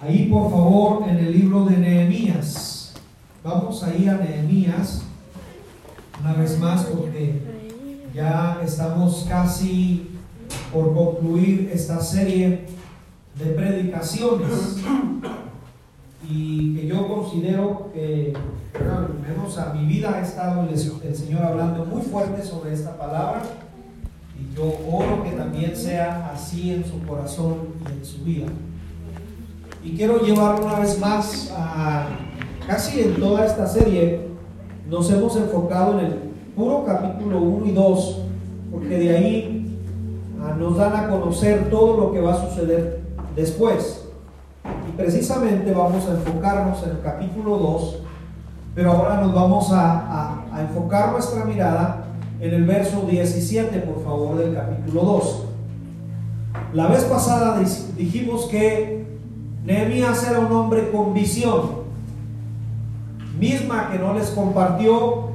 ahí por favor en el libro de Nehemías. Vamos ahí a Nehemías una vez más porque ya estamos casi por concluir esta serie de predicaciones y que yo considero que, menos a mi vida ha estado el, Señor hablando muy fuerte sobre esta palabra y yo oro que también sea así en su corazón y en su vida. Y quiero llevar una vez más a casi en toda esta serie nos hemos enfocado en el puro capítulo 1 y 2, porque de ahí ah, nos dan a conocer todo lo que va a suceder después. Y precisamente vamos a enfocarnos en el capítulo 2, pero ahora nos vamos a, a enfocar nuestra mirada en el verso 17, por favor, del capítulo 2. La vez pasada dijimos que Nehemías era un hombre con visión, misma que no les compartió,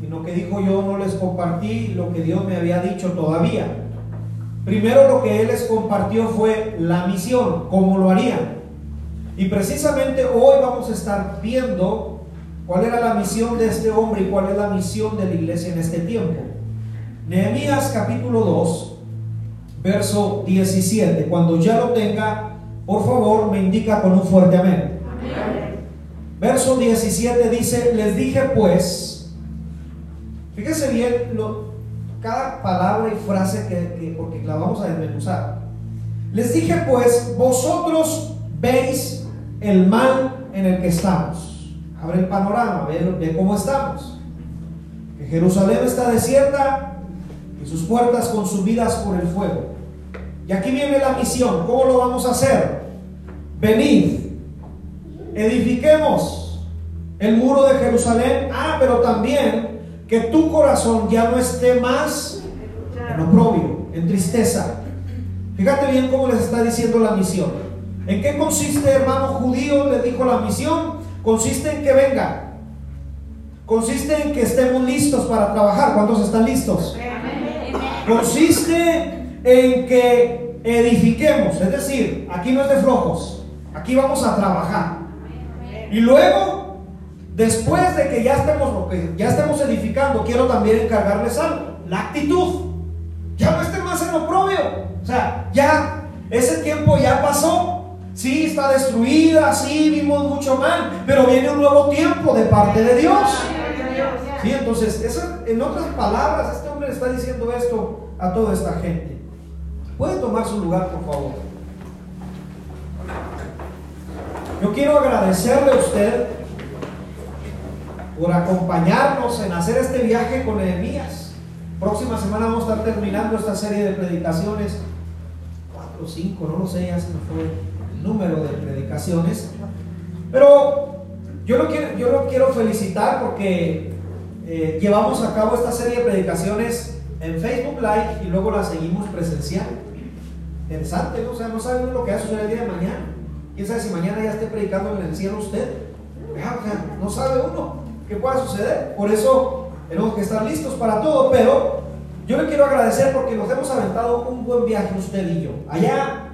sino que dijo yo no les compartí lo que Dios me había dicho todavía. Primero lo que él les compartió fue la misión, cómo lo harían. Y precisamente hoy vamos a estar viendo cuál era la misión de este hombre y cuál es la misión de la iglesia en este tiempo. Nehemías capítulo 2, verso 17. Cuando ya lo tenga, por favor me indica con un fuerte amén. Verso 17 dice, les dije pues, fíjese bien cada palabra y frase que, porque la vamos a desmenuzar. Les dije pues, vosotros veis el mal en el que estamos. Abre el panorama, ve, cómo estamos. Que Jerusalén está desierta y sus puertas consumidas por el fuego. Y aquí viene la misión. ¿Cómo lo vamos a hacer? Venid, edifiquemos el muro de Jerusalén. Ah, pero también que tu corazón ya no esté más en oprobio, en tristeza. Fíjate bien cómo les está diciendo la misión. ¿En qué consiste, hermano judío? Le dijo la misión. Consiste en que venga. Consiste en que estemos listos para trabajar. ¿Cuántos están listos? Consiste en que edifiquemos. Es decir, aquí no es de flojos. Aquí vamos a trabajar. Y luego, después de que ya estemos, ya estemos edificando, quiero también encargarles algo. La actitud. Ya no estén más en oprobio. O sea, ya ese tiempo ya pasó. Sí, está destruida, sí, vimos mucho mal, pero viene un nuevo tiempo de parte de Dios. Sí, entonces, en otras palabras, este hombre está diciendo esto a toda esta gente. ¿Puede tomar su lugar, por favor? Yo quiero agradecerle a usted por acompañarnos en hacer este viaje con Nehemías. Próxima semana vamos a estar terminando esta serie de predicaciones. Cuatro o cinco, no lo sé, ya se fue número de predicaciones. Pero yo lo quiero, yo quiero felicitar porque eh, llevamos a cabo esta serie de predicaciones en Facebook Live y luego la seguimos presencial. Interesante, ¿no? O sea, no sabe lo que va a suceder el día de mañana. ¿Quién sabe si mañana ya esté predicando en el cielo usted? no sabe uno qué pueda suceder. Por eso tenemos que estar listos para todo, pero yo le quiero agradecer porque nos hemos aventado un buen viaje usted y yo. Allá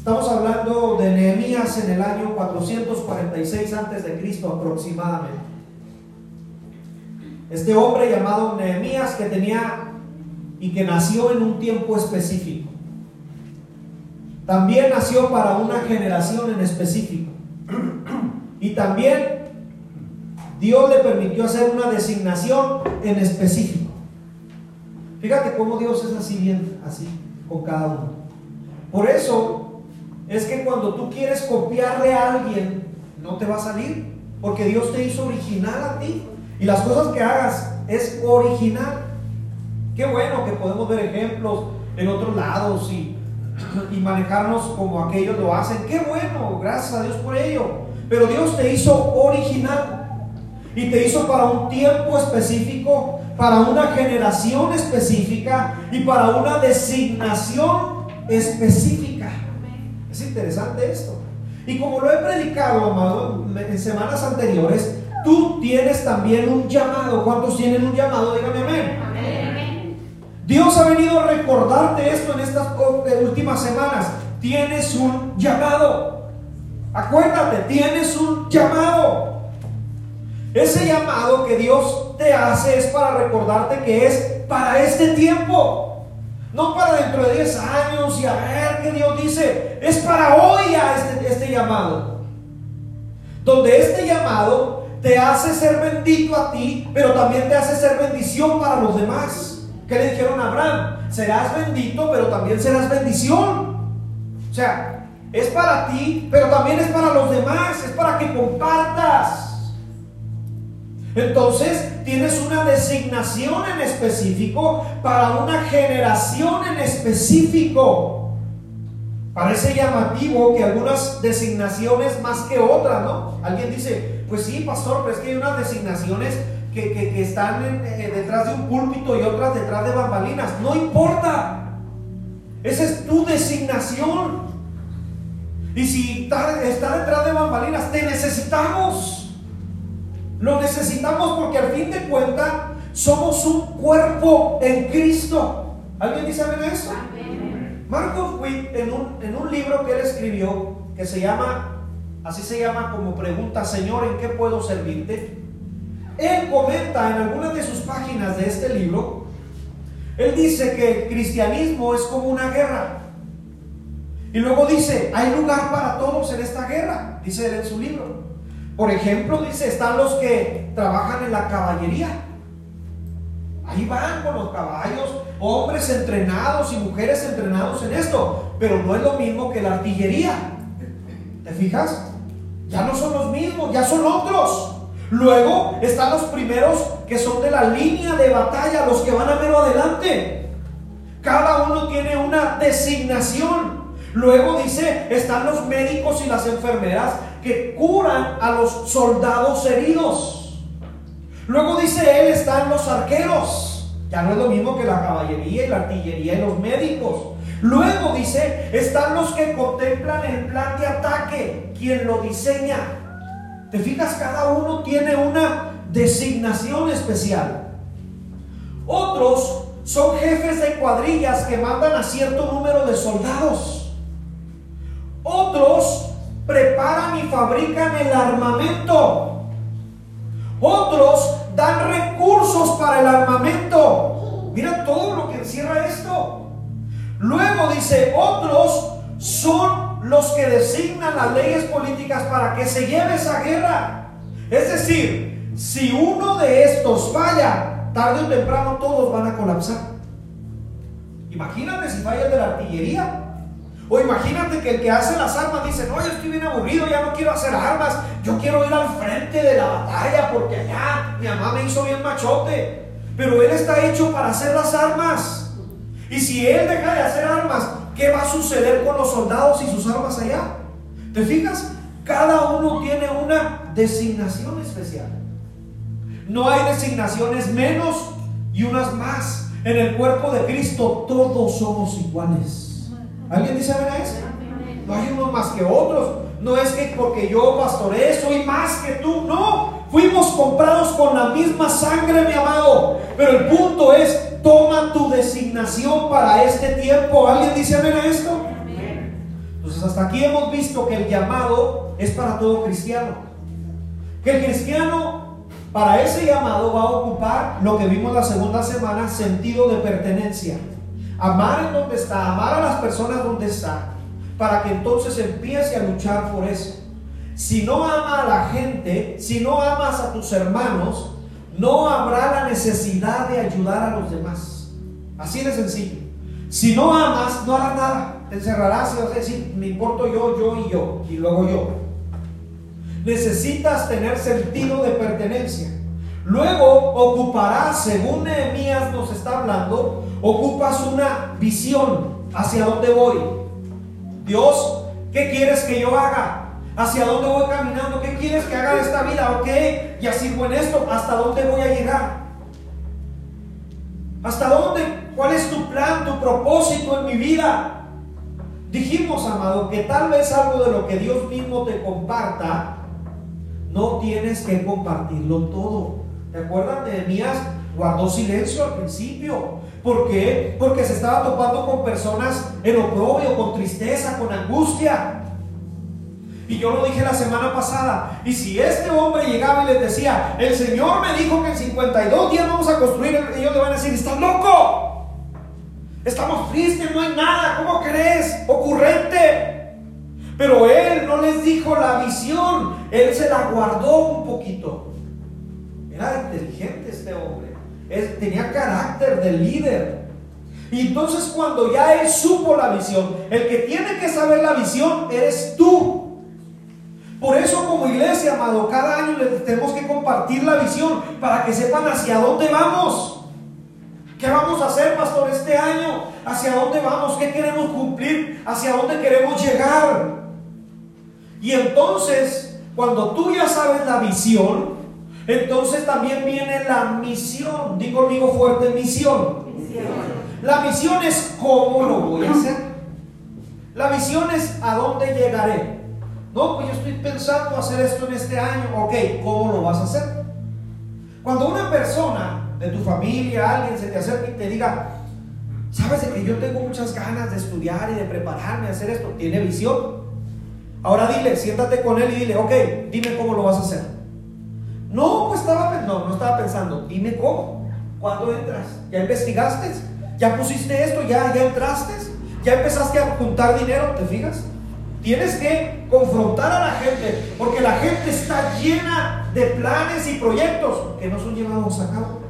Estamos hablando de Nehemías en el año 446 antes de Cristo aproximadamente. Este hombre llamado Nehemías que tenía y que nació en un tiempo específico. También nació para una generación en específico. Y también Dios le permitió hacer una designación en específico. Fíjate cómo Dios es así bien, así con cada uno. Por eso es que cuando tú quieres copiarle a alguien, no te va a salir, porque Dios te hizo original a ti. Y las cosas que hagas es original. Qué bueno que podemos ver ejemplos en otros lados y, y manejarnos como aquellos lo hacen. Qué bueno, gracias a Dios por ello. Pero Dios te hizo original. Y te hizo para un tiempo específico, para una generación específica y para una designación específica. Es interesante esto. Y como lo he predicado, amado, en semanas anteriores, tú tienes también un llamado. ¿Cuántos tienen un llamado? Dígame amén. Dios ha venido a recordarte esto en estas últimas semanas. tienes un llamado. Acuérdate, tienes un llamado. Ese llamado que Dios te hace es para recordarte que es para este tiempo. No para dentro de 10 años y a ver qué Dios dice. Es para hoy a este, este llamado. Donde este llamado te hace ser bendito a ti, pero también te hace ser bendición para los demás. ¿Qué le dijeron a Abraham? Serás bendito, pero también serás bendición. O sea, es para ti, pero también es para los demás, es para que compartas. Entonces tienes una designación en específico para una generación en específico. Parece llamativo que algunas designaciones más que otras, ¿no? Alguien dice, pues sí, pastor, pero es que hay unas designaciones que, están eh, detrás de un púlpito y otras detrás de bambalinas. No importa. Esa es tu designación. Y si está, está detrás de bambalinas, te necesitamos. Lo necesitamos porque al fin de cuentas somos un cuerpo en Cristo. ¿Alguien dice amén eso? Marcos Witt, en un, en un libro que él escribió, que se llama, así se llama como pregunta, Señor, ¿en qué puedo servirte? Él comenta en algunas de sus páginas de este libro, él dice que el cristianismo es como una guerra. Y luego dice, hay lugar para todos en esta guerra, dice él en su libro. Por ejemplo, dice, están los que trabajan en la caballería. Ahí van con los caballos, hombres entrenados y mujeres entrenados en esto. Pero no es lo mismo que la artillería. ¿Te fijas? Ya no son los mismos, ya son otros. Luego están los primeros que son de la línea de batalla, los que van a ver adelante. Cada uno tiene una designación. Luego dice, están los médicos y las enfermeras que curan a los soldados heridos. Luego dice él, están los arqueros. Ya no es lo mismo que la caballería y la artillería y los médicos. Luego dice, están los que contemplan el plan de ataque, quien lo diseña, ¿Te fijas? Cada uno tiene una designación especial. Otros son jefes de cuadrillas que mandan a cierto número de soldados. Otros preparan y fabrican el armamento. Otros dan recursos para el armamento. Mira todo lo que encierra esto. Luego dice, otros son los que designan las leyes políticas para que se lleve esa guerra. Es decir, si uno de estos falla, tarde o temprano todos van a colapsar. Imagínate si falla el de la artillería. O imagínate que el que hace las armas dice, no, yo estoy bien aburrido, ya no quiero hacer armas, yo quiero ir al frente de la batalla porque allá mi mamá me hizo bien machote. Pero él está hecho para hacer las armas. Y si él deja de hacer armas, ¿Qué va a suceder con los soldados y sus armas allá? ¿Te fijas? Cada uno tiene una designación especial. No hay designaciones menos y unas más. En el cuerpo de Cristo todos somos iguales. ¿Alguien dice a eso? No hay unos más que otros. No es que porque yo pastoré soy más que tú. No, fuimos comprados con la misma sangre, mi amado. Pero el punto es, toma tu designación para este tiempo. ¿Alguien dice amén a esto? Entonces hasta aquí hemos visto que el llamado es para todo cristiano. Que el cristiano para ese llamado va a ocupar lo que vimos la segunda semana, sentido de pertenencia. Amar en donde está, amar a las personas donde está, para que entonces empiece a luchar por eso. Si no ama a la gente, si no amas a tus hermanos, no habrá la necesidad de ayudar a los demás. Así de sencillo. Si no amas, no harás nada. Te encerrarás y vas a decir, me importo yo, yo y yo, y luego yo. Necesitas tener sentido de pertenencia. Luego ocuparás, según Nehemías nos está hablando, ocupas una visión hacia dónde voy. Dios, ¿qué quieres que yo haga? ¿Hacia dónde voy caminando? ¿Qué quieres que haga de esta vida? Ok, ya sirvo en esto. ¿Hasta dónde voy a llegar? ¿Hasta dónde? ¿Cuál es tu plan, tu propósito en mi vida? Dijimos, amado, que tal vez algo de lo que Dios mismo te comparta, no tienes que compartirlo todo. ¿Te acuerdas de Nehemías? guardó silencio al principio. ¿Por qué? Porque se estaba topando con personas en oprobio, con tristeza, con angustia. Y yo lo dije la semana pasada. Y si este hombre llegaba y les decía, el Señor me dijo que en 52 días vamos a construir, ellos le van a decir, estás loco. Estamos tristes, no hay nada. ¿Cómo crees? Ocurrente. Pero él no les dijo la visión. Él se la guardó un poquito. Era inteligente este hombre. Él tenía carácter de líder. Y entonces cuando ya él supo la visión, el que tiene que saber la visión eres tú. Por eso como iglesia, amado, cada año tenemos que compartir la visión para que sepan hacia dónde vamos. ¿Qué vamos a hacer, pastor, este año? ¿Hacia dónde vamos? ¿Qué queremos cumplir? ¿Hacia dónde queremos llegar? Y entonces, cuando tú ya sabes la visión, entonces también viene la misión. Digo conmigo fuerte, misión. misión. La misión es cómo lo voy a hacer. La visión es a dónde llegaré. No, pues yo estoy pensando hacer esto en este año. Ok, ¿cómo lo vas a hacer? Cuando una persona de tu familia, alguien se te acerca y te diga, sabes de que yo tengo muchas ganas de estudiar y de prepararme a hacer esto, tiene visión. Ahora dile, siéntate con él y dile, ok, dime cómo lo vas a hacer. No, pues estaba, no, no estaba pensando, dime cómo. ¿Cuándo entras? ¿Ya investigaste? ¿Ya pusiste esto? ¿Ya, ya entraste? ¿Ya empezaste a juntar dinero? ¿Te fijas? Tienes que confrontar a la gente, porque la gente está llena de planes y proyectos que no son llevados a cabo.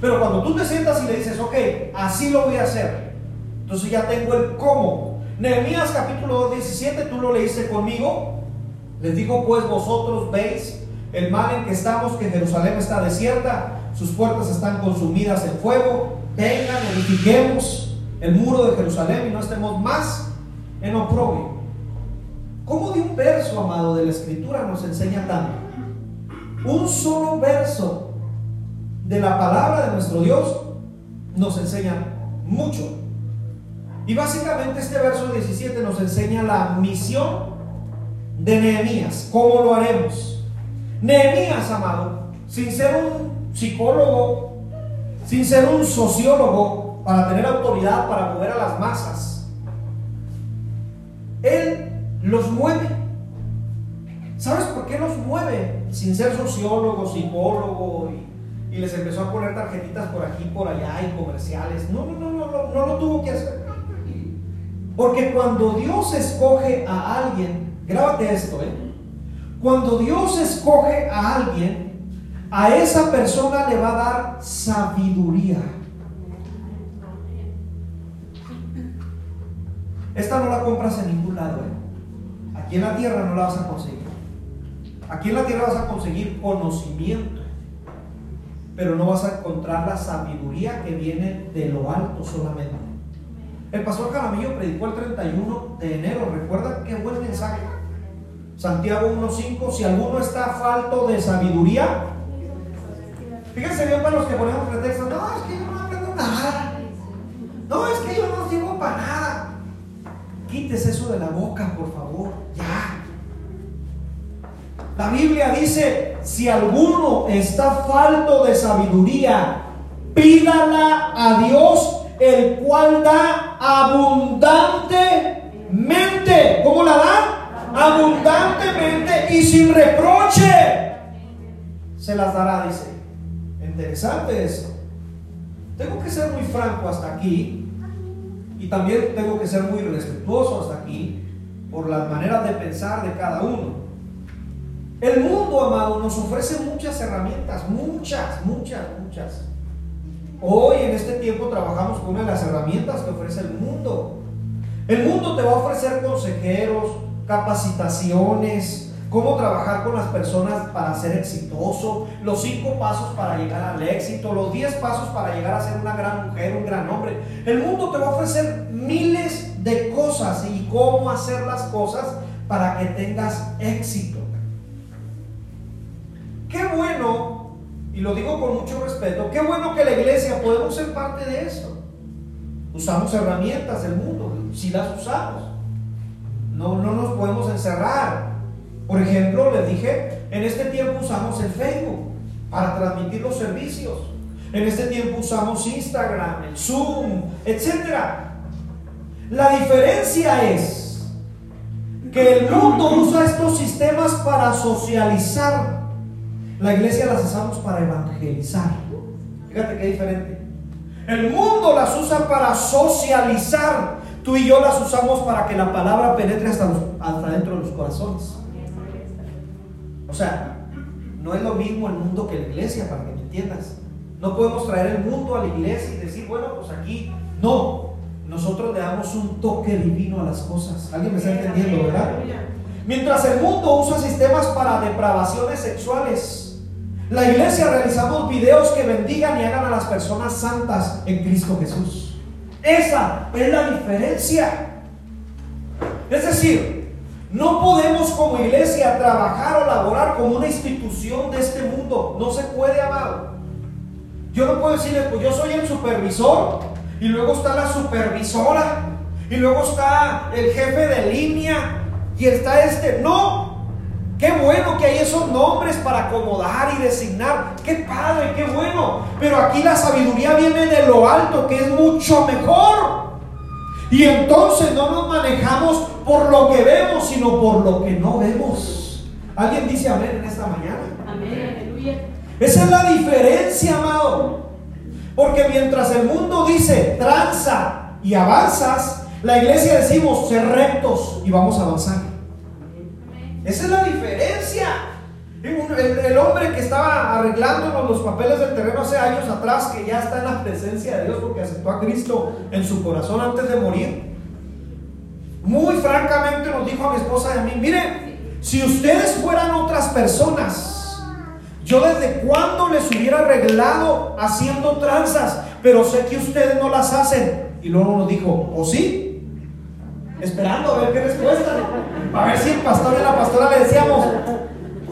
Pero cuando tú te sientas y le dices, ok, así lo voy a hacer, entonces ya tengo el cómo. Nehemías capítulo 17, tú lo leíste conmigo. Les digo, pues vosotros veis el mal en que estamos, que Jerusalén está desierta, sus puertas están consumidas en fuego. Vengan, edifiquemos el muro de Jerusalén y no estemos más en oprobio. ¿Cómo de un verso, amado, de la escritura nos enseña tanto? Un solo verso de la palabra de nuestro Dios nos enseña mucho. Y básicamente este verso 17 nos enseña la misión de Nehemías. ¿Cómo lo haremos? Nehemías, amado, sin ser un psicólogo, sin ser un sociólogo, para tener autoridad, para mover a las masas, él los mueve. ¿Sabes por qué los mueve? Sin ser sociólogo, psicólogo y, les empezó a poner tarjetitas por aquí, por allá y comerciales. No, no, no, no, no, no lo tuvo que hacer. Porque cuando Dios escoge a alguien, grábate esto, ¿eh? Cuando Dios escoge a alguien, a esa persona le va a dar sabiduría. Esta no la compras en ningún lado. ¿eh? Aquí en la tierra no la vas a conseguir. Aquí en la tierra vas a conseguir conocimiento, pero no vas a encontrar la sabiduría que viene de lo alto solamente. El pastor Caramillo predicó el 31 de enero. ¿Recuerda qué buen mensaje? Santiago 1.5. Si alguno está falto de sabiduría, fíjense bien para los que ponemos pretextos. No, es que yo no aprendo nada. No, es que yo no sirvo para nada. Eso de la boca, por favor. Ya. La Biblia dice, si alguno está falto de sabiduría, pídala a Dios, el cual da abundantemente. ¿Cómo la da? Abundantemente y sin reproche. Se las dará, dice. Interesante eso. Tengo que ser muy franco hasta aquí y también tengo que ser muy respetuoso hasta aquí por las maneras de pensar de cada uno. El mundo, amado, nos ofrece muchas herramientas, muchas, muchas, muchas. Hoy en este tiempo trabajamos con una de las herramientas que ofrece el mundo. El mundo te va a ofrecer consejeros, capacitaciones, cómo trabajar con las personas para ser exitoso, los cinco pasos para llegar al éxito, los diez pasos para llegar a ser una gran mujer, un gran hombre. El mundo te va a ofrecer miles de cosas y cómo hacer las cosas para que tengas éxito. Qué bueno, y lo digo con mucho respeto, qué bueno que la iglesia podemos ser parte de esto. Usamos herramientas del mundo, si las usamos. No, no nos podemos encerrar por ejemplo, les dije, en este tiempo usamos el Facebook. para transmitir los servicios. En este tiempo usamos Instagram, el Zoom, etc. La diferencia es que el mundo usa estos sistemas para socializar. La iglesia las usamos para evangelizar. Fíjate qué diferente. El mundo las usa para socializar. Tú y yo las usamos para que la palabra penetre hasta, hasta dentro de los corazones. O sea, no es lo mismo el mundo que la iglesia, para que me entiendas. No podemos traer el mundo a la iglesia y decir, bueno, pues aquí no. Nosotros le damos un toque divino a las cosas. ¿Alguien me está entendiendo, verdad? Mientras el mundo usa sistemas para depravaciones sexuales, la iglesia realizamos videos que bendigan y hagan a las personas santas en Cristo Jesús. Esa es la diferencia. Es decir, no podemos como iglesia trabajar o laborar como una institución de este mundo. No se puede, amado. Yo no puedo decirle, pues yo soy el supervisor y luego está la supervisora y luego está el jefe de línea y está este. No, Qué bueno que hay esos nombres para acomodar y designar. Qué padre, qué bueno. Pero aquí la sabiduría viene de lo alto, que es mucho mejor. Y entonces no nos manejamos por lo que vemos, sino por lo que no vemos. ¿Alguien dice amén en esta mañana? Amén, aleluya. Esa es la diferencia, amado. Porque mientras el mundo dice tranza y avanzas, la iglesia decimos ser rectos y vamos a avanzar. Esa es la diferencia. El, hombre que estaba arreglándonos los papeles del terreno hace años atrás, que ya está en la presencia de Dios porque aceptó a Cristo en su corazón antes de morir, muy francamente nos dijo a mi esposa y a mí, mire, si ustedes fueran otras personas, yo desde cuándo les hubiera arreglado haciendo tranzas, pero sé que ustedes no las hacen. Y luego nos dijo, ¿o sí? Esperando a ver qué respuesta. A ver si el pastor y la pastora le decíamos,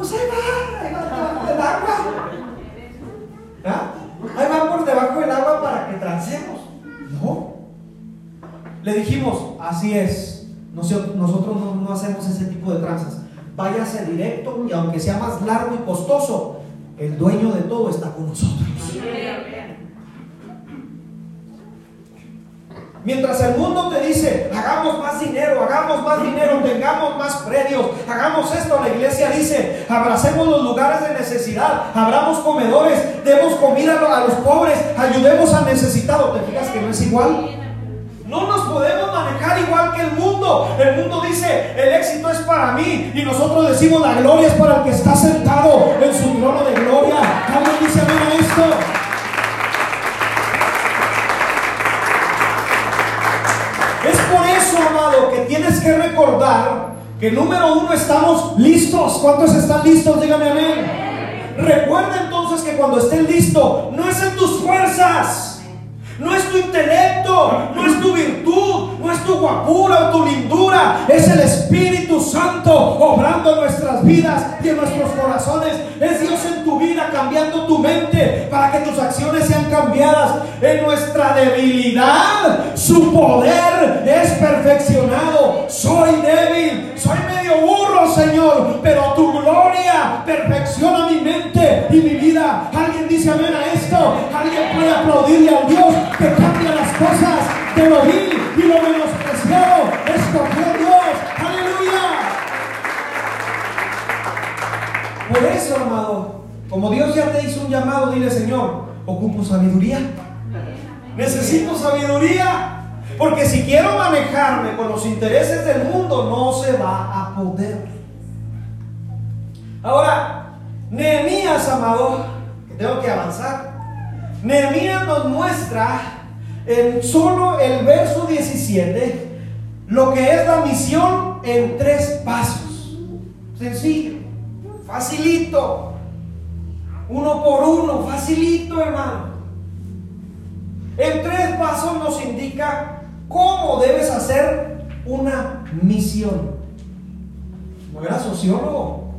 pues ahí va, ahí va debajo del agua. ¿Ah? Ahí va por debajo del agua para que trancemos. No. Le dijimos, así es. Nosotros no, no hacemos ese tipo de tranzas. Váyase directo y aunque sea más largo y costoso, el dueño de todo está con nosotros. Mientras el mundo te dice, hagamos más dinero, hagamos más dinero, tengamos más predios, hagamos esto, la iglesia dice, abracemos los lugares de necesidad, abramos comedores, demos comida a los pobres, ayudemos al necesitado. ¿Te fijas que no es igual? No nos podemos manejar igual que el mundo. El mundo dice, el éxito es para mí. Y nosotros decimos, la gloria es para el que está sentado en su trono de gloria. ¿Alguien dice amén esto? Recordar que número uno estamos listos. ¿Cuántos están listos? Dígame amén. Recuerda entonces que cuando estés listo, no es en tus fuerzas. No es tu intelecto, no es tu virtud, no es tu guapura o tu lindura. Es el Espíritu Santo obrando nuestras vidas y en nuestros corazones. Es Dios en tu vida cambiando tu mente para que tus acciones sean cambiadas. En nuestra debilidad, su poder es perfeccionado. Soy débil, soy medio burro, Señor, pero tu gloria perfecciona mi mente y mi vida. Alguien dice amén a Alguien puede aplaudirle a Dios que cambia las cosas de lo vil y lo menospreciado. Escogió Dios. Aleluya. Por eso, amado, como Dios ya te hizo un llamado, dile, Señor, ocupo sabiduría. Necesito sabiduría. Porque si quiero manejarme con los intereses del mundo, no se va a poder. Ahora, Nehemías, amado, que tengo que avanzar. Nehemías nos muestra en solo el verso 17 lo que es la misión en tres pasos. Sencillo, facilito, uno por uno, facilito hermano. En tres pasos nos indica cómo debes hacer una misión. No era sociólogo,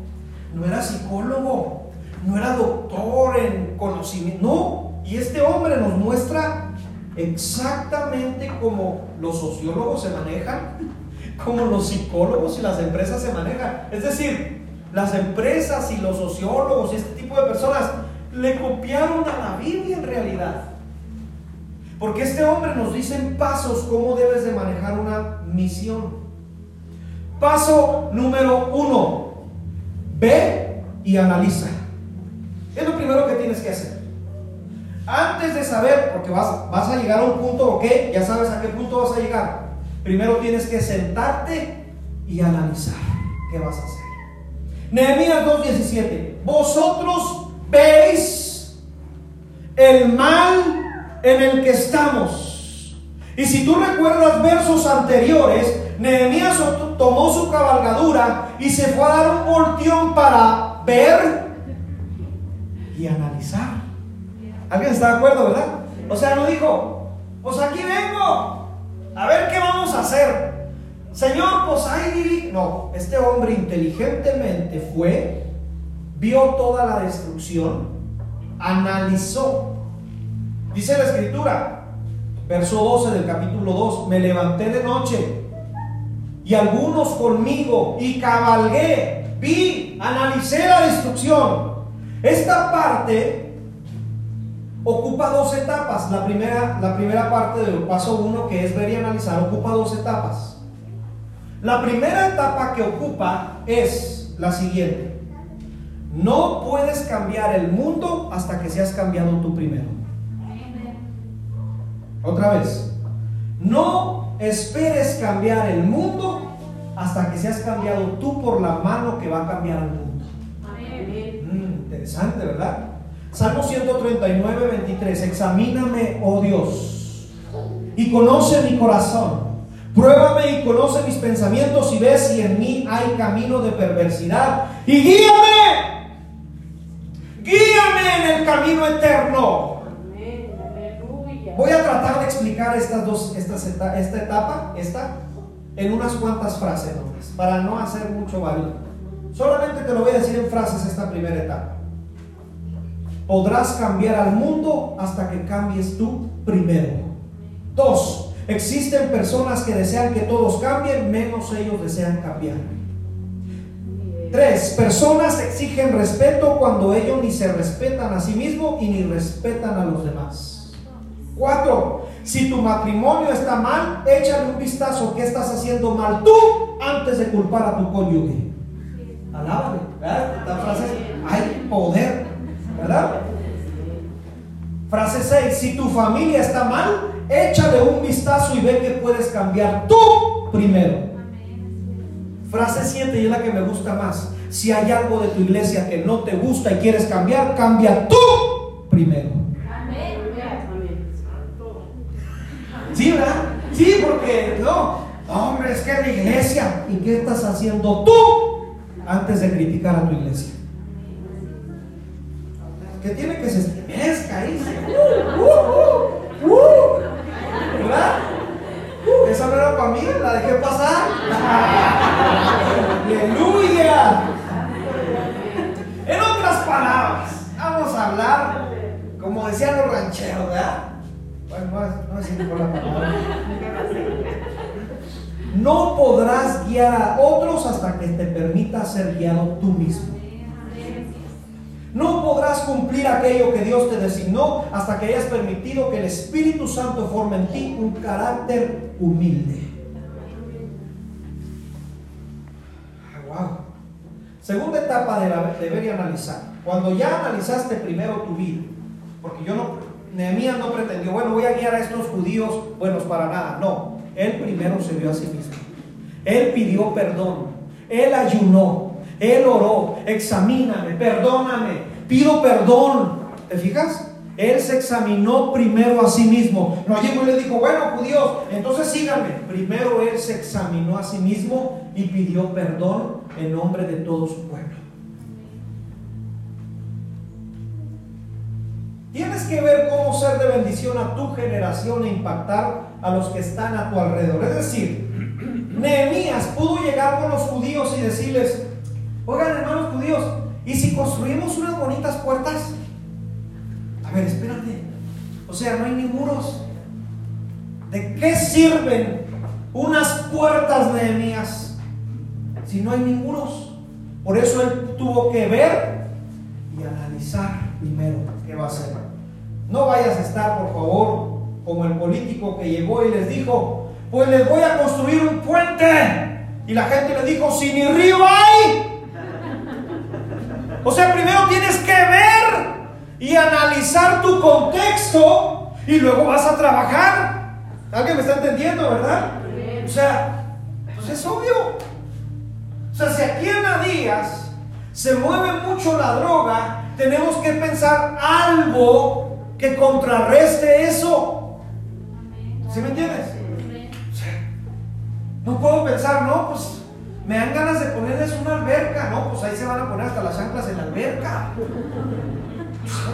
no era psicólogo, no era doctor en conocimiento, no. Y este hombre nos muestra exactamente como los sociólogos se manejan, como los psicólogos y las empresas se manejan. Es decir, las empresas y los sociólogos y este tipo de personas le copiaron a la Biblia en realidad. Porque este hombre nos dice en pasos cómo debes de manejar una misión. Paso número uno, ve y analiza. Es lo primero que tienes que hacer. Antes de saber, porque vas, vas a llegar a un punto, ok, ya sabes a qué punto vas a llegar. Primero tienes que sentarte y analizar qué vas a hacer. Nehemías 2.17. Vosotros veis el mal en el que estamos. Y si tú recuerdas versos anteriores, Nehemías tomó su cabalgadura y se fue a dar un volteón para ver y analizar. ¿Alguien está de acuerdo, verdad? O sea, no dijo, pues aquí vengo, a ver qué vamos a hacer. Señor, pues ahí No, este hombre inteligentemente fue, vio toda la destrucción, analizó. Dice la escritura, verso 12 del capítulo 2, me levanté de noche y algunos conmigo y cabalgué, vi, analicé la destrucción. Esta parte ocupa dos etapas. La primera, la primera parte del paso 1, que es ver y analizar, ocupa dos etapas. La primera etapa que ocupa es la siguiente. No puedes cambiar el mundo hasta que seas cambiado tú primero. Otra vez. No esperes cambiar el mundo hasta que seas cambiado tú por la mano que va a cambiar el mundo. Mm, interesante, ¿verdad? Salmo 139, 23. Examíname, oh Dios, y conoce mi corazón Pruébame y conoce mis pensamientos y ve si en mí hay camino de perversidad. Y guíame. Guíame en el camino eterno. Voy a tratar de explicar estas dos, estas, esta, etapa, esta, en unas cuantas frases para no hacer mucho valor. Solamente te lo voy a decir en frases esta primera etapa. Podrás cambiar al mundo hasta que cambies tú primero. Dos, Existen personas que desean que todos cambien, menos ellos desean cambiar. Tres, personas exigen respeto cuando ellos ni se respetan a sí mismos y ni respetan a los demás. Cuatro, si tu matrimonio está mal, échale un vistazo que estás haciendo mal tú antes de culpar a tu cónyuge. Alábale, frase hay poder, ¿verdad? Frase 6, si tu familia está mal, échale un vistazo y ve que puedes cambiar tú primero. Frase 7 y es la que me gusta más. Si hay algo de tu iglesia que no te gusta y quieres cambiar, cambia tú primero. Sí, ¿verdad? Sí, porque no, hombre, es que la iglesia. ¿Y qué estás haciendo tú antes de criticar a tu iglesia? Que tiene que se estremezca ahí. Uh, uh, uh, ¿Verdad? Esa no era para mí, la dejé pasar. Aleluya. En otras palabras, vamos a hablar, como decían los rancheros, ¿verdad? Bueno, no, es no la palabra. No podrás guiar a otros hasta que te permita ser guiado tú mismo. Cumplir aquello que Dios te designó hasta que hayas permitido que el Espíritu Santo forme en ti un carácter humilde. Ah, wow. Segunda etapa de, la, de ver y analizar. Cuando ya analizaste primero tu vida, porque yo no, Nehemías no pretendió, bueno, voy a guiar a estos judíos buenos para nada. No, él primero se vio a sí mismo. Él pidió perdón. Él ayunó. Él oró, examíname, perdóname, pido perdón. ¿Te fijas? Él se examinó primero a sí mismo. No llegó y le dijo, bueno, judíos, entonces síganme. Primero él se examinó a sí mismo y pidió perdón en nombre de todo su pueblo. Tienes que ver cómo ser de bendición a tu generación e impactar a los que están a tu alrededor. Es decir, Nehemías pudo llegar con los judíos y decirles, Oigan, hermanos judíos, ¿y si construimos unas bonitas puertas? A ver, espérate. O sea, no hay ni muros. ¿De qué sirven unas puertas Nehemías si no hay ni muros? Por eso él tuvo que ver y analizar primero qué va a hacer. No vayas a estar, por favor, como el político que llegó y les dijo, pues les voy a construir un puente. Y la gente le dijo, si ni río hay. O sea, primero tienes que ver y analizar tu contexto y luego vas a trabajar. ¿Alguien me está entendiendo, verdad? O sea, pues es obvio. O sea, si aquí en Adías se mueve mucho la droga, tenemos que pensar algo que contrarreste eso. ¿Sí me entiendes? No puedo pensar, no, pues me dan ganas de ponerles una alberca, no, pues ahí se van a poner hasta las anclas en la alberca.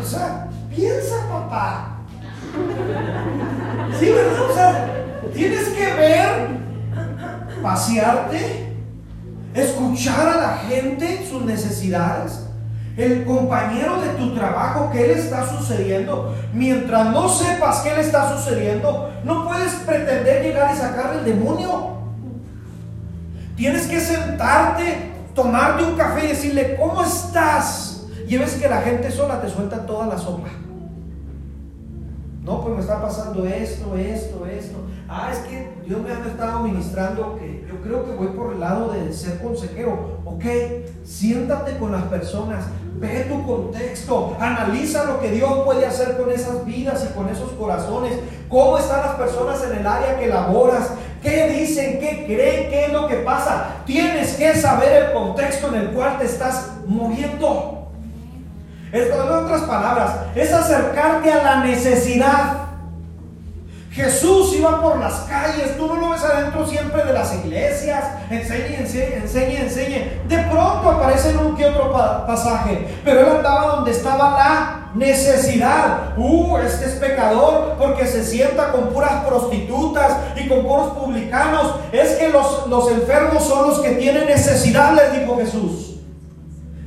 O sea, piensa, papá. Sí, ¿verdad? O sea, tienes que ver, pasearte, escuchar a la gente, sus necesidades el compañero de tu trabajo, qué le está sucediendo. Mientras no sepas qué le está sucediendo, no puedes pretender llegar y sacar el demonio. Tienes que sentarte, tomarte un café y decirle, ¿cómo estás? Y ves que la gente sola te suelta toda la sopa. No, pues me está pasando esto, esto, esto. Ah, es que Dios me ha estado ministrando que yo creo que voy por el lado de ser consejero. Ok, siéntate con las personas, Ve tu contexto, analiza lo que Dios puede hacer con esas vidas y con esos corazones. ¿Cómo están las personas en el área que laboras? ¿Qué dicen? ¿Qué creen? ¿Qué es lo que pasa? Tienes que saber el contexto en el cual te estás moviendo. En otras palabras, es acercarte a la necesidad. Jesús iba por las calles, tú no lo ves adentro siempre de las iglesias, enseñe, enseñe, enseñe, enseñe. De pronto aparece en un que otro pasaje, pero él andaba donde estaba la necesidad. Uh, este es pecador porque se sienta con puras prostitutas y con puros publicanos. Es que los, los enfermos son los que tienen necesidad, les dijo Jesús.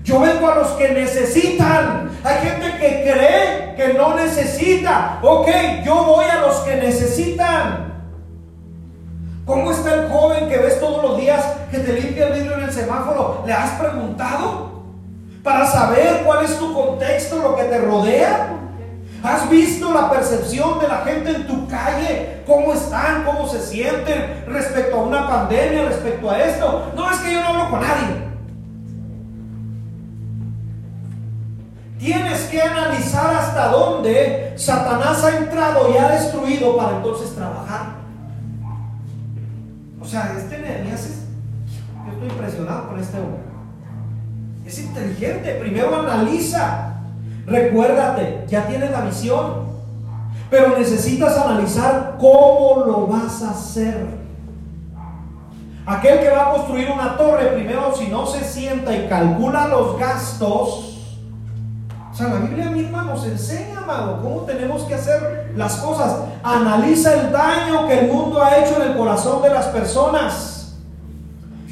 Yo vengo a los que necesitan. Hay gente que cree que no necesita. Ok, yo voy a los que necesitan. ¿Cómo está el joven que ves todos los días que te limpia el vidrio en el semáforo? ¿Le has preguntado? Para saber cuál es tu contexto, lo que te rodea. ¿Has visto la percepción de la gente en tu calle? ¿Cómo están? ¿Cómo se sienten respecto a una pandemia, respecto a esto? No es que yo no hablo con nadie. Tienes que analizar hasta dónde Satanás ha entrado y ha destruido para entonces trabajar. O sea, este Nehemías es, yo estoy impresionado con este hombre. Es inteligente, primero analiza. Recuérdate, ya tienes la visión, pero necesitas analizar cómo lo vas a hacer. Aquel que va a construir una torre, primero si no se sienta y calcula los gastos, o sea, la Biblia misma nos enseña, amado, cómo tenemos que hacer las cosas. Analiza el daño que el mundo ha hecho en el corazón de las personas.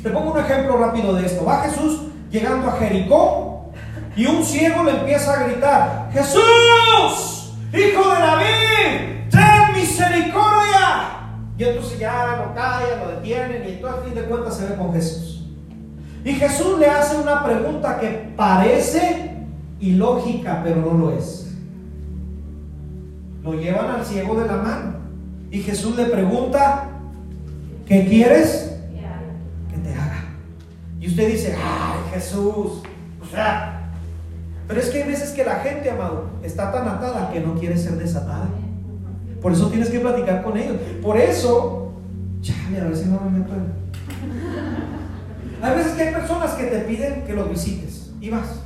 Te pongo un ejemplo rápido de esto. Va Jesús llegando a Jericó y un ciego le empieza a gritar, Jesús, hijo de David, ten misericordia. Y entonces ya lo callan, lo detienen y todo a fin de cuentas se ve con Jesús. Y Jesús le hace una pregunta que parece ilógica, pero no lo es. Lo llevan al ciego de la mano. Y Jesús le pregunta, ¿qué quieres? Que te haga. Y usted dice, ay Jesús, o sea, pero es que hay veces que la gente, amado, está tan atada que no quiere ser desatada. Por eso tienes que platicar con ellos. Por eso, a ver si no me meto. Hay veces que hay personas que te piden que los visites y vas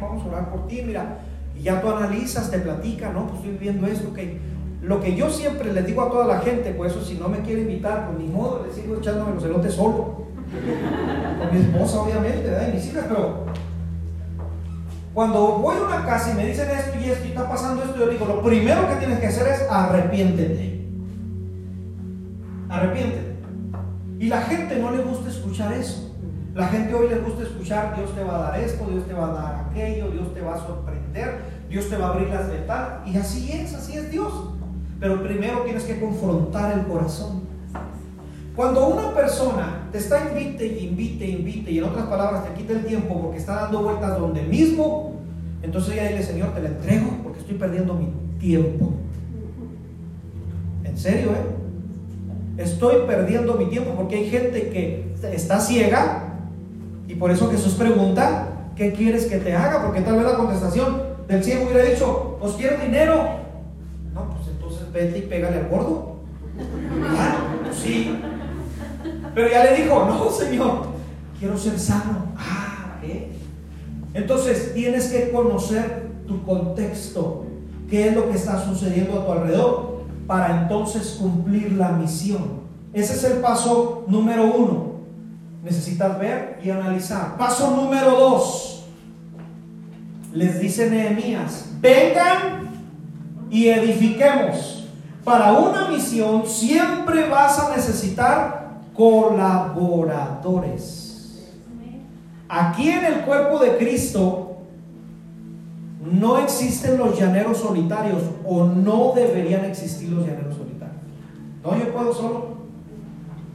vamos a orar por ti, mira, y ya tú analizas, te platica, no, pues estoy viviendo esto, que lo que yo siempre les digo a toda la gente, pues eso si no me quiere invitar, pues ni modo, le sigo echándome los elotes solo, con mi esposa obviamente, ¿verdad? y mis hijas, pero cuando voy a una casa y me dicen esto y esto y está pasando esto, yo digo, lo primero que tienes que hacer es arrepiéntete. Arrepiéntete. Y la gente no le gusta escuchar eso. La gente hoy le gusta escuchar, Dios te va a dar esto, Dios te va a dar aquello, Dios te va a sorprender, Dios te va a abrir las ventanas. Y así es, así es Dios. Pero primero tienes que confrontar el corazón. Cuando una persona te está invite invite, invite, y en otras palabras te quita el tiempo porque está dando vueltas donde mismo, Entonces ella dile, Señor, te la entrego porque estoy perdiendo mi tiempo. En serio, ¿eh? Estoy perdiendo mi tiempo porque hay gente que está ciega y por eso Jesús pregunta, ¿qué quieres que te haga? Porque tal vez la contestación del ciego hubiera dicho, pues quiero dinero. No, pues entonces vete y pégale al gordo. Ah, pues sí. Pero ya le dijo, no, Señor, quiero ser sano. Ah. Entonces tienes que conocer tu contexto, qué es lo que está sucediendo a tu alrededor, para entonces cumplir la misión. Ese es el paso número uno. Necesitas ver y analizar. Paso número dos. Les dice Nehemías, vengan y edifiquemos. Para una misión siempre vas a necesitar colaboradores. Aquí en el cuerpo de Cristo no existen los llaneros solitarios o no deberían existir los llaneros solitarios. No, yo puedo solo.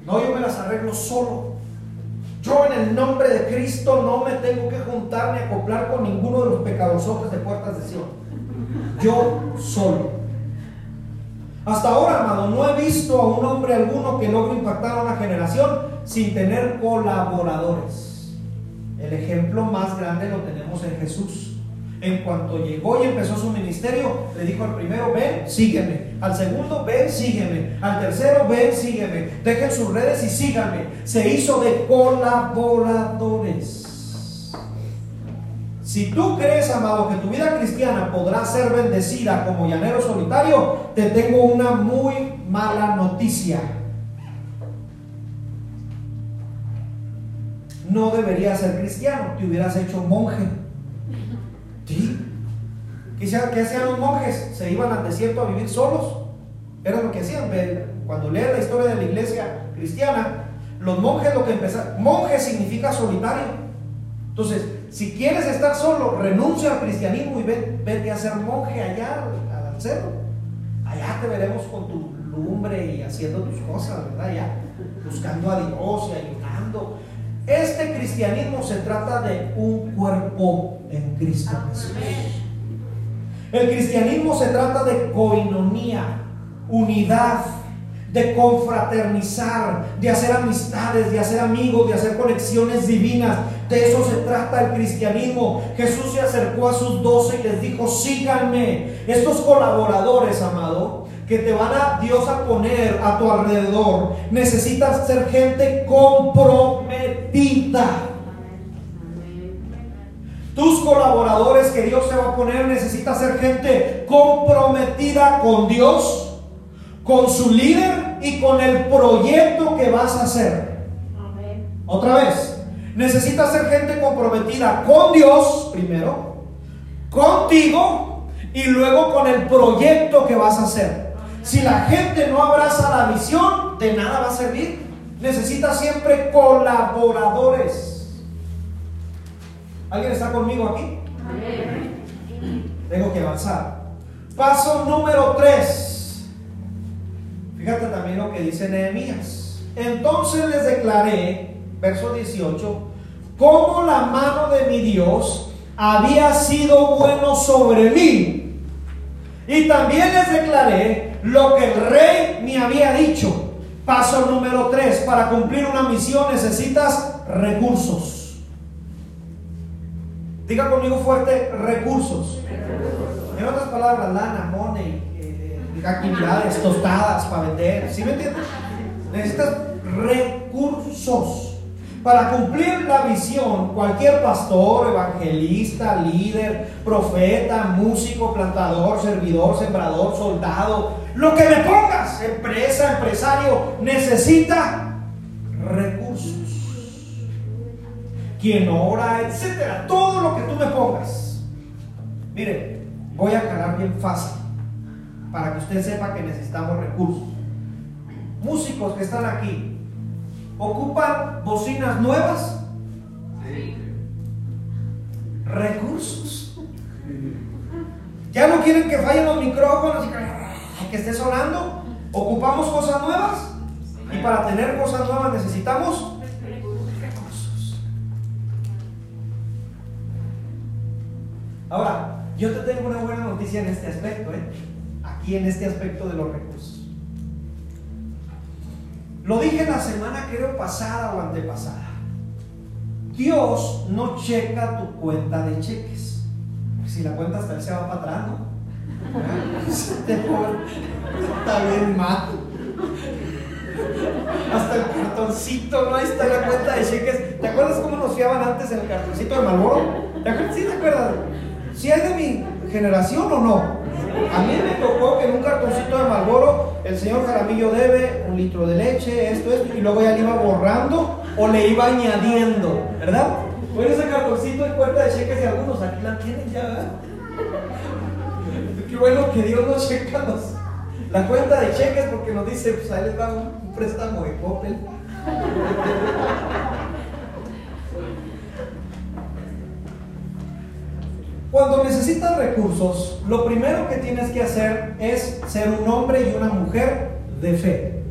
No, yo me las arreglo solo. Yo en el nombre de Cristo no me tengo que juntar ni acoplar con ninguno de los pecadores de puertas de Sion. Yo solo. Hasta ahora, amado, no he visto a un hombre alguno que logre impactar a una generación sin tener colaboradores. El ejemplo más grande lo tenemos en Jesús. En cuanto llegó y empezó su ministerio, le dijo al primero, ven, sígueme. Al segundo, ven, sígueme. Al tercero, ven, sígueme. Dejen sus redes y síganme. Se hizo de colaboradores. Si tú crees, amado, que tu vida cristiana podrá ser bendecida como llanero solitario, te tengo una muy mala noticia. No deberías ser cristiano, te hubieras hecho monje. ¿Sí? ¿Qué, hacían los monjes? Se iban al desierto a vivir solos. Era lo que hacían. Cuando lees la historia de la iglesia cristiana, los monjes lo que empezaron, monje significa solitario. Entonces, si quieres estar solo, renuncia al cristianismo y vete a ser monje allá al cerro. Allá te veremos con tu lumbre y haciendo tus cosas, ¿verdad? Ya, buscando a Dios y ayudando. Este cristianismo se trata de un cuerpo en Cristo Jesús. El cristianismo se trata de coinonía, unidad, de confraternizar, de hacer amistades, de hacer amigos, de hacer conexiones divinas. De eso se trata el cristianismo. Jesús se acercó a sus doce y les dijo, síganme. Estos colaboradores, amado, que te van a Dios a poner a tu alrededor, necesitas ser gente comprometida. Tus colaboradores que Dios te va a poner necesitas ser gente comprometida con Dios, con su líder y con el proyecto que vas a hacer. Otra vez, necesitas ser gente comprometida con Dios primero, contigo y luego con el proyecto que vas a hacer. Si la gente no abraza la visión, de nada va a servir. Necesita siempre colaboradores. ¿Alguien está conmigo aquí? Tengo que avanzar. Paso número 3. Fíjate también lo que dice Nehemías. Entonces les declaré, verso 18, cómo la mano de mi Dios había sido bueno sobre mí. Y también les declaré lo que el rey me había dicho. Paso número 3. Para cumplir una misión necesitas recursos. Diga conmigo fuerte, recursos. En otras palabras, lana, money, eh, eh, actividades, tostadas para vender. ¿Sí me entiendes? Necesitas recursos. Para cumplir la visión, cualquier pastor, evangelista, líder, profeta, músico, plantador, servidor, sembrador, soldado, lo que me pongas, empresa, empresario, necesita recursos quien ora, etcétera. Todo lo que tú me pongas. Mire, voy a aclarar bien fácil para que usted sepa que necesitamos recursos. Músicos que están aquí, ¿ocupan bocinas nuevas? Sí. Recursos. ¿Ya no quieren que fallen los micrófonos y que esté sonando? ¿Ocupamos cosas nuevas? Y para tener cosas nuevas necesitamos Ahora, yo te tengo una buena noticia en este aspecto, ¿eh? aquí en este aspecto de los recursos. Lo dije la semana, creo, pasada o antepasada. Dios no checa tu cuenta de cheques. Si la cuenta hasta él se va para atrás. Está bien mal. Hasta el cartoncito, ¿no? Ahí está la cuenta de cheques. ¿Te acuerdas cómo nos fiaban antes en el cartoncito de Malboro? ¿Te acuerdas? ¿Sí te acuerdas? ¿Si es de mi generación o no? A mí me tocó que en un cartoncito de Malboro el señor Jaramillo debe un litro de leche, esto, esto, y luego ya le iba borrando o le iba añadiendo, ¿verdad? Bueno, ese cartoncito de cuenta de cheques y algunos aquí la tienen ya, ¿verdad? Qué bueno que Dios nos checa la cuenta de cheques porque nos dice, pues ahí les va un, préstamo de Coppel. Cuando necesitas recursos, lo primero que tienes que hacer es ser un hombre y una mujer de fe.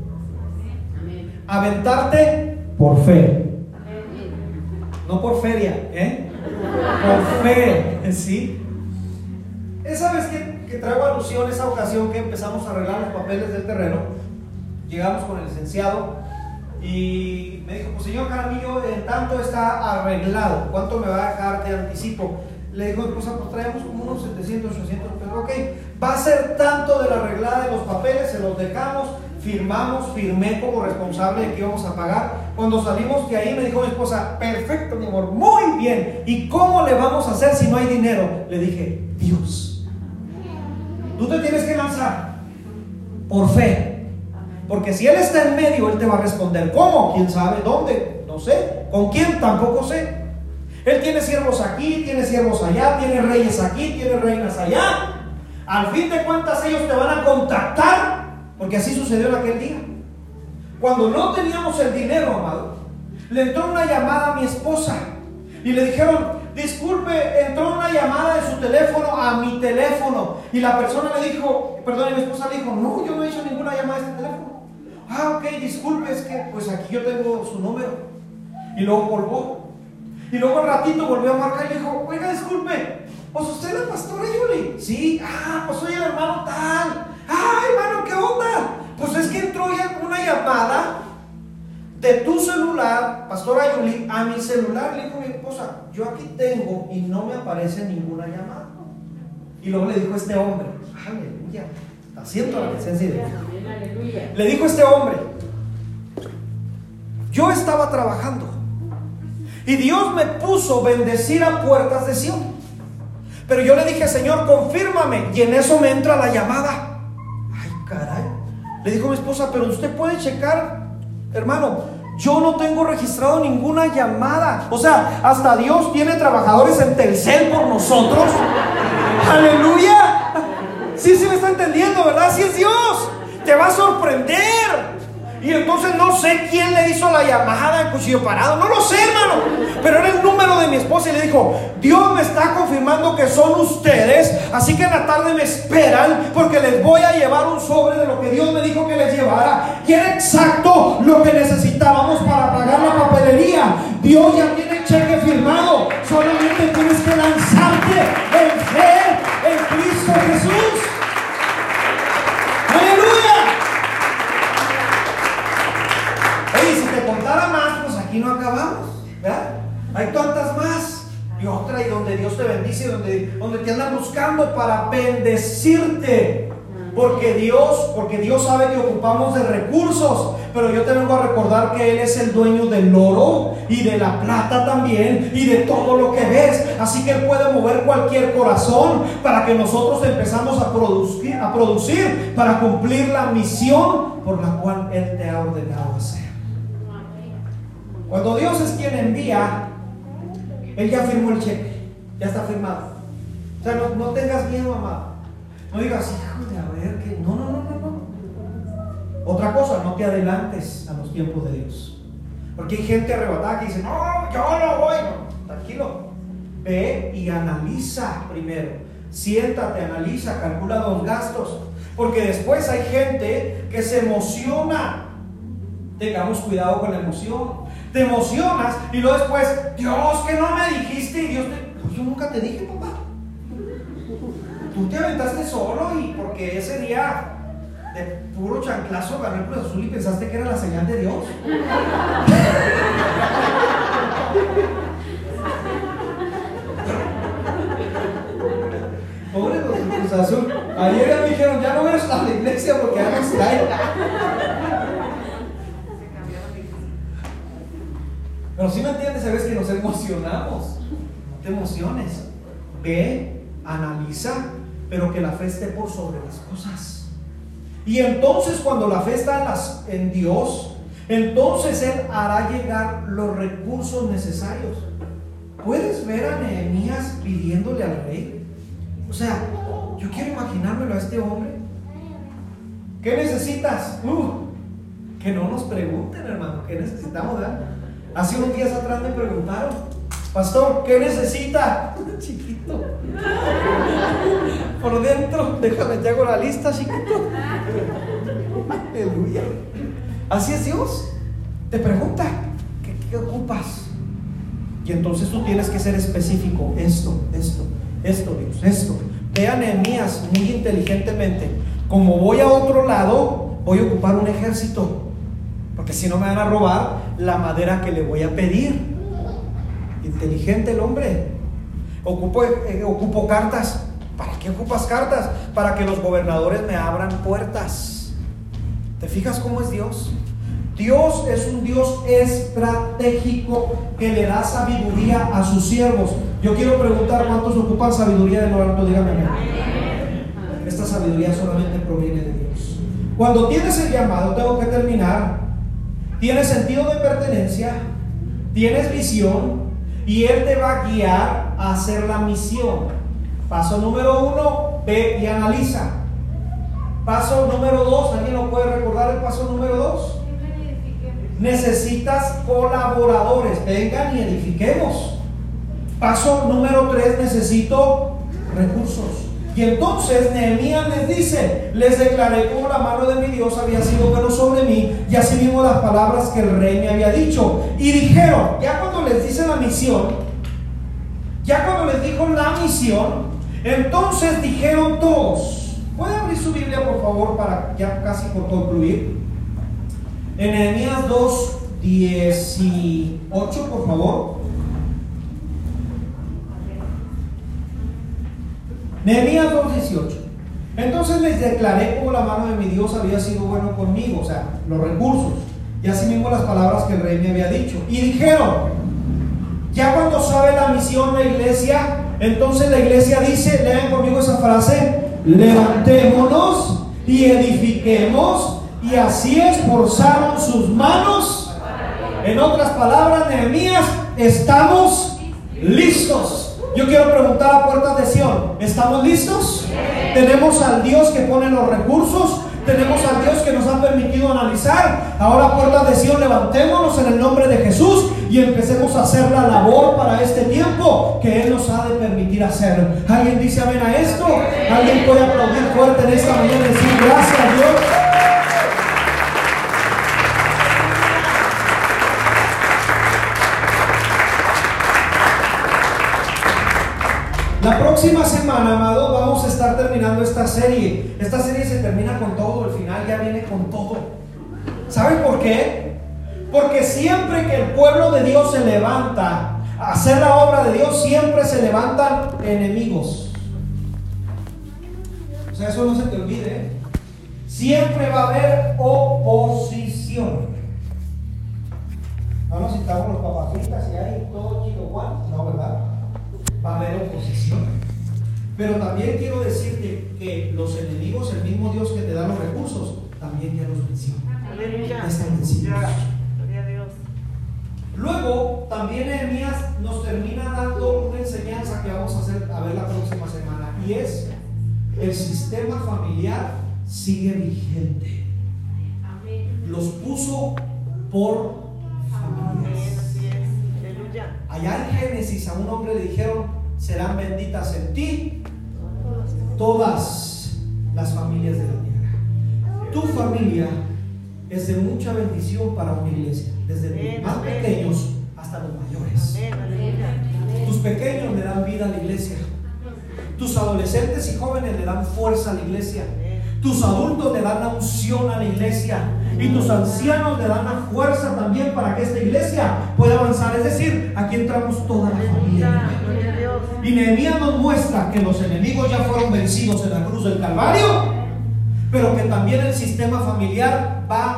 Aventarte por fe. No por feria, ¿eh? Por fe, ¿sí? Esa vez que, que traigo alusión, esa ocasión que empezamos a arreglar los papeles del terreno, llegamos con el licenciado y me dijo, pues señor Caramillo, en tanto está arreglado, ¿cuánto me va a dejar de anticipo? Le dijo, pues, pues traemos como unos 700, 800 pero Ok, va a ser tanto de la arreglada de los papeles, se los dejamos, firmamos, firmé como responsable de que íbamos a pagar. Cuando salimos de ahí me dijo mi esposa, perfecto mi amor, muy bien. ¿Y cómo le vamos a hacer si no hay dinero? Le dije, Dios. Tú te tienes que lanzar por fe. Porque si Él está en medio, Él te va a responder. ¿Cómo? ¿Quién sabe? ¿Dónde? No sé. ¿Con quién? Tampoco sé. Él tiene siervos aquí, tiene siervos allá, tiene reyes aquí, tiene reinas allá. Al fin de cuentas ellos te van a contactar, porque así sucedió en aquel día. Cuando no teníamos el dinero, amado, le entró una llamada a mi esposa y le dijeron, disculpe, entró una llamada de su teléfono a mi teléfono. Y la persona le dijo, perdón, y mi esposa le dijo, no, yo no he hecho ninguna llamada de este teléfono. Ah, ok, disculpe, es que pues aquí yo tengo su número. Y luego colgó. Y luego al ratito volvió a marcar y dijo, oiga, disculpe, ¿pues usted es la pastora Yuli? Sí, ah, pues soy el hermano tal. Ah, hermano, ¿qué onda? Pues es que entró ya una llamada de tu celular, pastora Yuli, a mi celular. Le dijo mi esposa, yo aquí tengo y no me aparece ninguna llamada. Y luego le dijo este hombre, aleluya, haciendo la presencia de Dios. Le dijo este hombre, yo estaba trabajando y Dios me puso bendecir a puertas de Sion. Pero yo le dije, Señor, confírmame. Y en eso me entra la llamada. Ay, caray. Le dijo mi esposa, pero usted puede checar, hermano. Yo no tengo registrado ninguna llamada. O sea, hasta Dios tiene trabajadores en Telcel por nosotros. Aleluya. Sí, sí me está entendiendo, ¿verdad? Sí es Dios. Te va a sorprender. Y entonces no sé quién le hizo la llamada cuchillo parado. No lo sé, hermano. Pero era el número de mi esposa y le dijo, Dios me está confirmando que son ustedes. Así que en la tarde me esperan porque les voy a llevar un sobre de lo que Dios me dijo que les llevara. Y era exacto lo que necesitábamos para pagar la papelería. Dios ya tiene el cheque firmado. Solamente tienes que lanzarte en fe en Cristo Jesús. Contara más, pues aquí no acabamos, ¿verdad? Hay tantas más. Y otra, y donde Dios te bendice, donde, donde te andan buscando para bendecirte. Porque Dios, porque Dios sabe que ocupamos de recursos, pero yo te vengo a recordar que Él es el dueño del oro y de la plata también y de todo lo que ves. Así que Él puede mover cualquier corazón para que nosotros empezamos a producir, a producir para cumplir la misión por la cual Él te ha ordenado hacer. Cuando Dios es quien envía, Él ya firmó el cheque, ya está firmado. O sea, no, tengas miedo, amado. No digas, híjole, a ver, que no, no, no, no, no. Otra cosa, no te adelantes a los tiempos de Dios. Porque hay gente arrebatada que dice, no, yo no voy. tranquilo. Ve y analiza primero. Siéntate, analiza, calcula los gastos. Porque después hay gente que se emociona. Tengamos cuidado con la emoción te emocionas y luego después, Dios, que no me dijiste y Dios te, pues yo nunca te dije, papá. tú te aventaste solo y porque ese día de puro chanclazo ganó el Cruz Azul y pensaste que era la señal de Dios. Pobre los Cruz Azul. Ayer me dijeron, ya no ves a la iglesia porque ya nos cae. Pero si me entiendes, sabes que nos emocionamos. No te emociones. Ve, analiza, pero que la fe esté por sobre las cosas. Y entonces cuando la fe está en, Dios, entonces Él hará llegar los recursos necesarios. ¿Puedes ver a Nehemías pidiéndole al rey? O sea, yo quiero imaginármelo a este hombre. ¿Qué necesitas? Uh, que no nos pregunten, hermano, ¿qué necesitamos? Hace unos días atrás me preguntaron, Pastor, ¿qué necesita? Chiquito. Por dentro, déjame, te hago la lista, chiquito. Aleluya. Así es Dios. Te pregunta, ¿qué, ¿qué, ocupas? Y entonces tú tienes que ser específico. Esto, esto, esto, Dios, esto. Vean Nehemías muy inteligentemente. Como voy a otro lado, voy a ocupar un ejército. Porque si no me van a robar la madera que le voy a pedir. Inteligente el hombre. Ocupo, eh, ocupo cartas. ¿Para qué ocupas cartas? Para que los gobernadores me abran puertas. ¿Te fijas cómo es Dios? Dios es un Dios estratégico que le da sabiduría a sus siervos. Yo quiero preguntar cuántos ocupan sabiduría de lo alto, dígame. Esta sabiduría solamente proviene de Dios. Cuando tienes el llamado, tengo que terminar, tienes sentido de pertenencia, tienes visión y Él te va a guiar a hacer la misión. Paso número uno, ve y analiza. Paso número dos, ¿alguien lo puede recordar el paso número dos? Necesitas colaboradores, vengan y edifiquemos. Paso número tres, necesito recursos. Y entonces Nehemías les dice, les declaré como la mano de mi Dios había sido bueno sobre mí, y así mismo las palabras que el rey me había dicho. Y dijeron, ya cuando les dice la misión, ya cuando les dijo la misión, entonces dijeron todos, ¿puede abrir su Biblia por favor para ya casi por concluir? En Nehemías 2, 18, por favor. Nehemías 2, 18. Entonces les declaré como la mano de mi Dios había sido bueno conmigo, o sea, los recursos, y así mismo las palabras que el rey me había dicho. Y dijeron, ya cuando sabe la misión la iglesia, entonces la iglesia dice, lean conmigo esa frase, levantémonos y edifiquemos y así esforzaron sus manos. En otras palabras, Nehemías, estamos listos. Yo quiero preguntar a puertas de Sion, ¿estamos listos? Tenemos al Dios que pone los recursos, tenemos al Dios que nos ha permitido analizar. Ahora, puertas de Sion, levantémonos en el nombre de Jesús y empecemos a hacer la labor para este tiempo que Él nos ha de permitir hacer. ¿Alguien dice amén a esto? ¿Alguien puede aplaudir fuerte en esta mañana y decir gracias a Dios? Próxima semana, amado, vamos a estar terminando esta serie. Esta serie se termina con todo, el final ya viene con todo. ¿Saben por qué? Porque siempre que el pueblo de Dios se levanta a hacer la obra de Dios, siempre se levantan enemigos. O sea, eso no se te olvide. ¿eh? Siempre va a haber oposición. No nos citamos los papacitas y hay todo chico Juan. No, ¿verdad? Va a haber oposición. Pero también quiero decirte que los enemigos, el mismo Dios que te da los recursos, también ya los venció. Están vencidos. Luego, también Nehemías nos termina dando una enseñanza que vamos a hacer a ver la próxima semana y es el sistema familiar sigue vigente. Los puso por familias. Allá en Génesis a un hombre le dijeron, serán benditas en ti todas las familias de la tierra. Tu familia es de mucha bendición para una iglesia, desde los más pequeños hasta los mayores. Tus pequeños le dan vida a la iglesia. Tus adolescentes y jóvenes le dan fuerza a la iglesia. Tus adultos le dan la unción a la iglesia. Y tus ancianos le dan la fuerza también para que esta iglesia pueda avanzar. Es decir, aquí entramos toda la familia. Y Nehemías nos muestra que los enemigos ya fueron vencidos en la cruz del Calvario pero que también el sistema familiar va a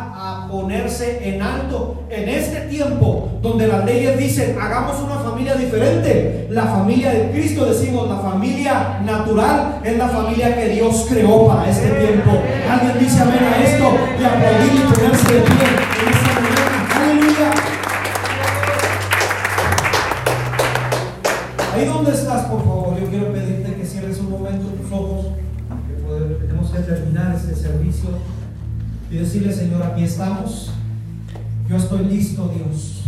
ponerse en alto en este tiempo donde las leyes dicen hagamos una familia diferente. La familia de Cristo decimos la familia natural es la familia que Dios creó para este tiempo. Alguien dice amén a esto y aplaudir y ponerse de pie en esta mañana. Aleluya. Ahí donde estás, por favor, yo quiero pedirte que cierres un momento tus ojos tenemos que terminar este servicio y decirle, Señor, aquí estamos. Yo estoy listo, Dios.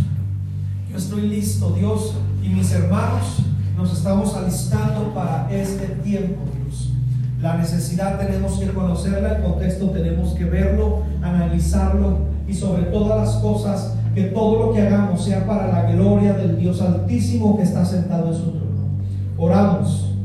Yo estoy listo, Dios. Y mis hermanos nos estamos alistando para este tiempo, Dios. La necesidad tenemos que conocerla, el contexto tenemos que verlo, analizarlo y sobre todas las cosas, que todo lo que hagamos sea para la gloria del Dios Altísimo que está sentado en su trono. Oramos.